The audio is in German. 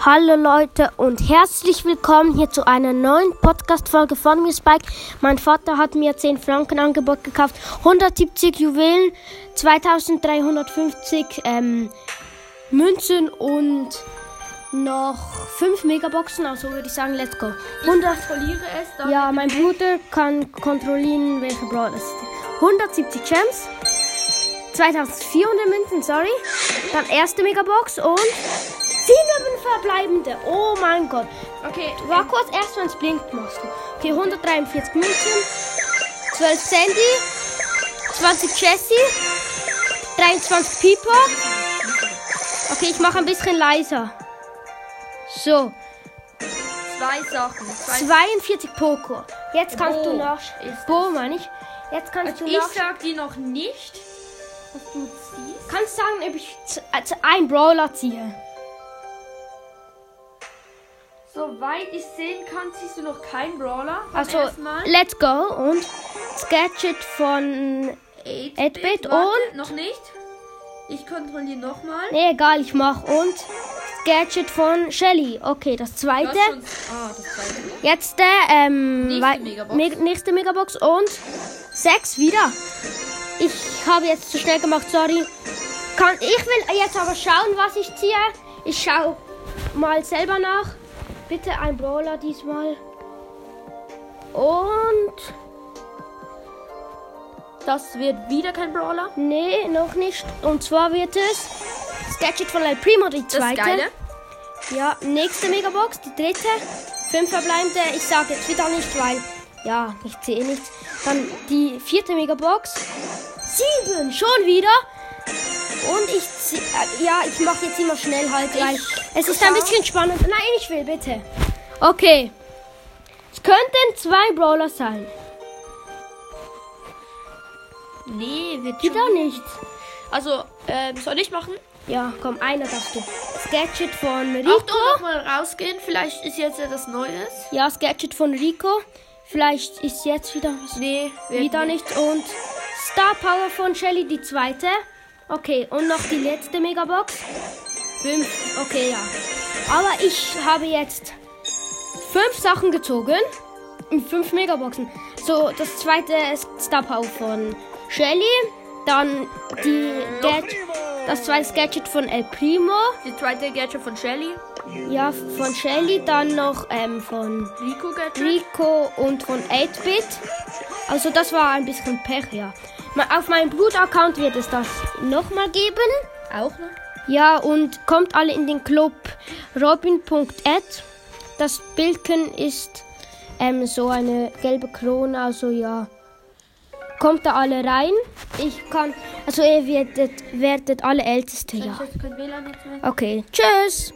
Hallo Leute und herzlich willkommen hier zu einer neuen Podcast-Folge von mir, Spike. Mein Vater hat mir 10 Franken Angebot gekauft, 170 Juwelen, 2350 ähm, Münzen und noch 5 Megaboxen, also würde ich sagen, let's go. 100, kontrolliere es. Dann ja, mein Bruder kann kontrollieren, welche Brawl es ist. 170 Gems, 2400 Münzen, sorry. Dann erste Megabox und 7 verbleibende. Oh mein Gott. Okay, War kurz erst, wenn es blinkt, machst du. Okay, 143 Münzen, 12 Sandy, 20 Jessie, 23 Piper. Okay, ich mache ein bisschen leiser. So, zwei Sachen. Zwei 42 Poco. Jetzt kannst Bo du ist Bo, meine ich. Jetzt kannst Also du ich nach. sag dir noch nicht, was du ziehst. Kannst sagen, ob ich äh, einen Brawler ziehe. Soweit ich sehen kann, ziehst du noch keinen Brawler. Also, let's go. Und Gadget von 8-Bit, 8-Bit warte, und- Noch nicht. Ich kontrolliere nochmal. Nee, egal, ich mach. Und Gadget von Shelly. Okay, das zweite. Ah, das zweite. Jetzt der ähm, Nächste Megabox. Me nächste Megabox. Und sechs wieder. Ich habe jetzt zu schnell gemacht, sorry. Kann, ich will jetzt aber schauen, was ich ziehe. Ich schau mal selber nach. Bitte ein Brawler diesmal. Und. Das wird wieder kein Brawler. Nee, noch nicht. Und zwar wird es das Gadget von El Primo, die Das zweite. Geile. Ja, nächste Megabox, die dritte. Fünf verbleibende. Ich sage jetzt wieder nicht, weil. Ja, ich sehe nichts. Dann die vierte Megabox. Sieben, schon wieder. Ja, ich mache jetzt immer schnell halt, weil es ist ein bisschen spannend. Nein, ich will bitte. Okay. Es könnten zwei Brawler sein. Nee, wird Wieder schon. nichts. Also, ähm, soll ich machen? Ja, komm, einer darfst du. Gadget von Rico. Achtung, nochmal rausgehen. Vielleicht ist jetzt etwas Neues. Ja, Gadget von Rico. Vielleicht ist jetzt wieder was. Nee, Wieder nicht. Und Star Power von Shelly, die zweite. Okay, und noch die letzte Megabox. Fünf. Okay, ja. Aber ich habe jetzt fünf Sachen gezogen. In fünf Megaboxen. So, das zweite ist Star Power von Shelly. Dann die Gad das zweite Gadget von El Primo. Die zweite Gadget von Shelly. Ja, von Shelly. Dann noch ähm, von Rico Gadget. Rico und von 8-Bit. Also das war ein bisschen Pech, ja. Auf meinem Blut-Account wird es das nochmal geben. Auch noch. Ja, und kommt alle in den Club robin.at. Das Bildchen ist ähm, so eine gelbe Krone, also ja. Kommt da alle rein. Ich kann, also ihr werdet, werdet alle Älteste, ja. Okay, tschüss.